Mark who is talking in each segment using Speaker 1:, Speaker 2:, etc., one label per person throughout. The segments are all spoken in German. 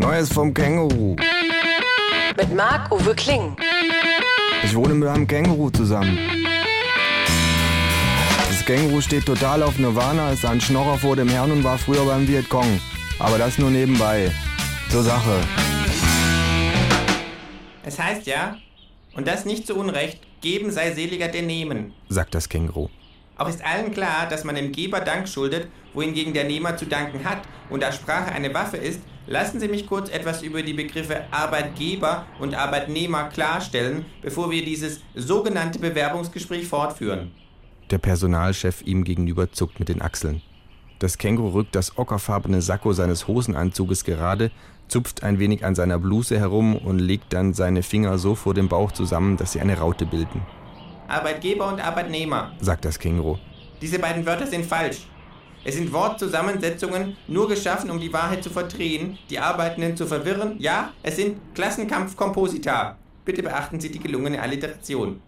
Speaker 1: Neues vom Känguru.
Speaker 2: Mit Marc-Uwe Kling.
Speaker 1: Ich wohne mit einem Känguru zusammen. Das Känguru steht total auf Nirvana, ist ein Schnorrer vor dem Herrn und war früher beim Vietcong. Aber das nur nebenbei. Zur Sache.
Speaker 3: Es heißt ja, und das nicht zu Unrecht, geben sei seliger denn nehmen.
Speaker 1: sagt das Känguru.
Speaker 3: Auch ist allen klar, dass man dem Geber Dank schuldet, wohingegen der Nehmer zu danken hat. Und da Sprache eine Waffe ist, lassen Sie mich kurz etwas über die Begriffe Arbeitgeber und Arbeitnehmer klarstellen, bevor wir dieses sogenannte Bewerbungsgespräch fortführen.
Speaker 1: Der Personalchef ihm gegenüber zuckt mit den Achseln. Das Känguru rückt das ockerfarbene Sakko seines Hosenanzuges gerade, zupft ein wenig an seiner Bluse herum und legt dann seine Finger so vor dem Bauch zusammen, dass sie eine Raute bilden,
Speaker 3: Arbeitgeber und Arbeitnehmer.
Speaker 1: sagt das Känguru.
Speaker 3: Diese beiden Wörter sind falsch. Es sind Wortzusammensetzungen, nur geschaffen, um die Wahrheit zu verdrehen, die Arbeitenden zu verwirren. Ja, es sind Klassenkampfkomposita. Bitte beachten Sie die gelungene Alliteration.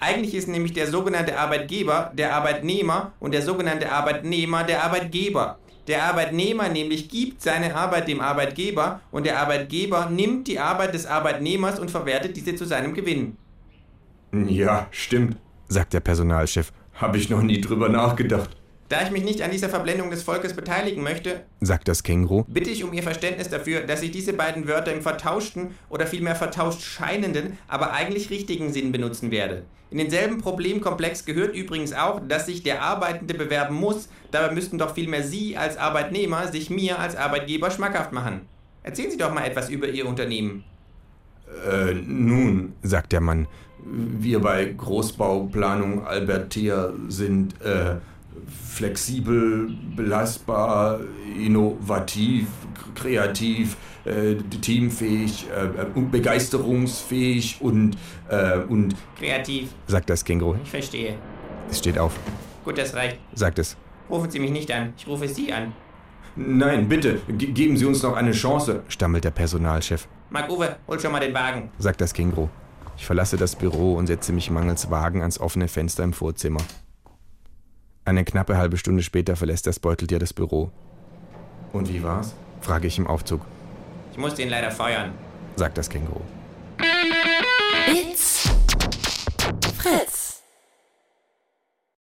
Speaker 3: Eigentlich ist nämlich der sogenannte Arbeitgeber der Arbeitnehmer und der sogenannte Arbeitnehmer der Arbeitgeber. Der Arbeitnehmer nämlich gibt seine Arbeit dem Arbeitgeber und der Arbeitgeber nimmt die Arbeit des Arbeitnehmers und verwertet diese zu seinem Gewinn.
Speaker 4: Ja, stimmt.
Speaker 1: sagt der Personalchef,
Speaker 4: Habe ich noch nie drüber nachgedacht.
Speaker 3: Da ich mich nicht an dieser Verblendung des Volkes beteiligen möchte,
Speaker 1: sagt das Känguru,
Speaker 3: bitte ich um Ihr Verständnis dafür, dass ich diese beiden Wörter im vertauschten oder vielmehr vertauscht scheinenden, aber eigentlich richtigen Sinn benutzen werde. In denselben Problemkomplex gehört übrigens auch, dass sich der Arbeitende bewerben muss, dabei müssten doch vielmehr Sie als Arbeitnehmer sich mir als Arbeitgeber schmackhaft machen. Erzählen Sie doch mal etwas über Ihr Unternehmen.
Speaker 4: Äh, nun,
Speaker 1: sagt der Mann.
Speaker 4: wir bei Großbauplanung Albertia sind äh, flexibel, belastbar, innovativ, kreativ, äh, teamfähig, äh, und begeisterungsfähig und, äh, und
Speaker 3: Kreativ,
Speaker 1: sagt das Känguru.
Speaker 3: ich verstehe.
Speaker 1: Es steht auf,
Speaker 3: Gut, das reicht.
Speaker 1: sagt es.
Speaker 3: Rufen Sie mich nicht an, ich rufe Sie an.
Speaker 4: nein, bitte, ge geben Sie uns noch eine Chance.
Speaker 1: stammelt der Personalchef,
Speaker 3: Marc-Uwe, hol schon mal den Wagen.
Speaker 1: sagt das Känguru. Ich verlasse das Büro und setze mich mangels Wagen ans offene Fenster im Vorzimmer. Eine knappe halbe Stunde später verlässt das Beuteltier das Büro,
Speaker 4: Und wie war's?
Speaker 1: frage ich im Aufzug,
Speaker 3: Ich muss den leider feuern.
Speaker 1: sagt das Känguru.